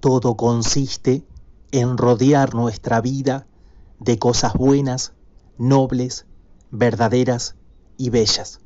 Todo consiste en rodear nuestra vida de cosas buenas, nobles, verdaderas y bellas.